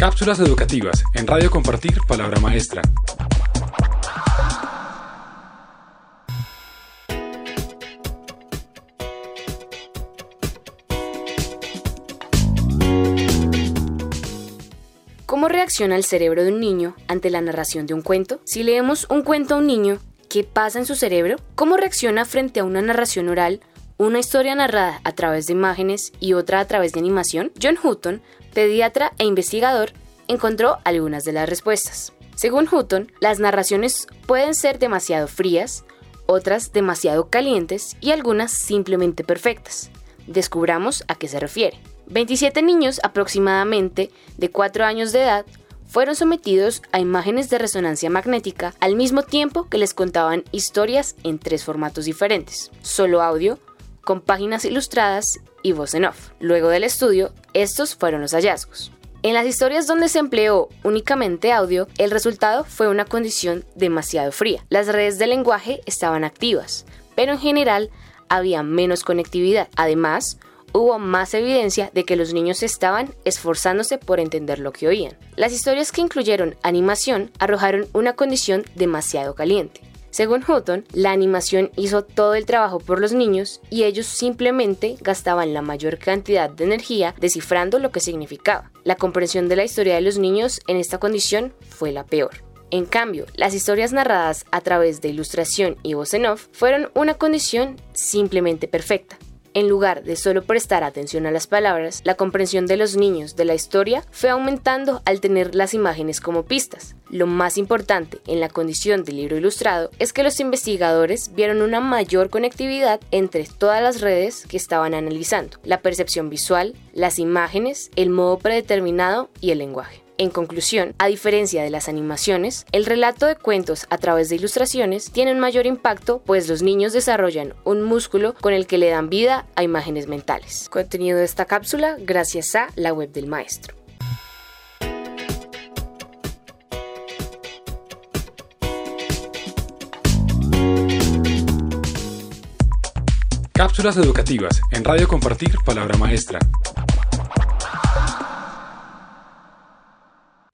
Cápsulas educativas en Radio Compartir Palabra Maestra. ¿Cómo reacciona el cerebro de un niño ante la narración de un cuento? Si leemos un cuento a un niño, ¿qué pasa en su cerebro? ¿Cómo reacciona frente a una narración oral una historia narrada a través de imágenes y otra a través de animación, John Hutton, pediatra e investigador, encontró algunas de las respuestas. Según Hutton, las narraciones pueden ser demasiado frías, otras demasiado calientes y algunas simplemente perfectas. Descubramos a qué se refiere. 27 niños aproximadamente de 4 años de edad fueron sometidos a imágenes de resonancia magnética al mismo tiempo que les contaban historias en tres formatos diferentes, solo audio, con páginas ilustradas y voz en off. Luego del estudio, estos fueron los hallazgos. En las historias donde se empleó únicamente audio, el resultado fue una condición demasiado fría. Las redes de lenguaje estaban activas, pero en general había menos conectividad. Además, hubo más evidencia de que los niños estaban esforzándose por entender lo que oían. Las historias que incluyeron animación arrojaron una condición demasiado caliente. Según Houghton, la animación hizo todo el trabajo por los niños y ellos simplemente gastaban la mayor cantidad de energía descifrando lo que significaba. La comprensión de la historia de los niños en esta condición fue la peor. En cambio, las historias narradas a través de ilustración y voz en off fueron una condición simplemente perfecta. En lugar de solo prestar atención a las palabras, la comprensión de los niños de la historia fue aumentando al tener las imágenes como pistas. Lo más importante en la condición del libro ilustrado es que los investigadores vieron una mayor conectividad entre todas las redes que estaban analizando, la percepción visual, las imágenes, el modo predeterminado y el lenguaje. En conclusión, a diferencia de las animaciones, el relato de cuentos a través de ilustraciones tiene un mayor impacto pues los niños desarrollan un músculo con el que le dan vida a imágenes mentales. Contenido de esta cápsula gracias a la web del maestro. Cápsulas educativas en Radio Compartir Palabra Maestra.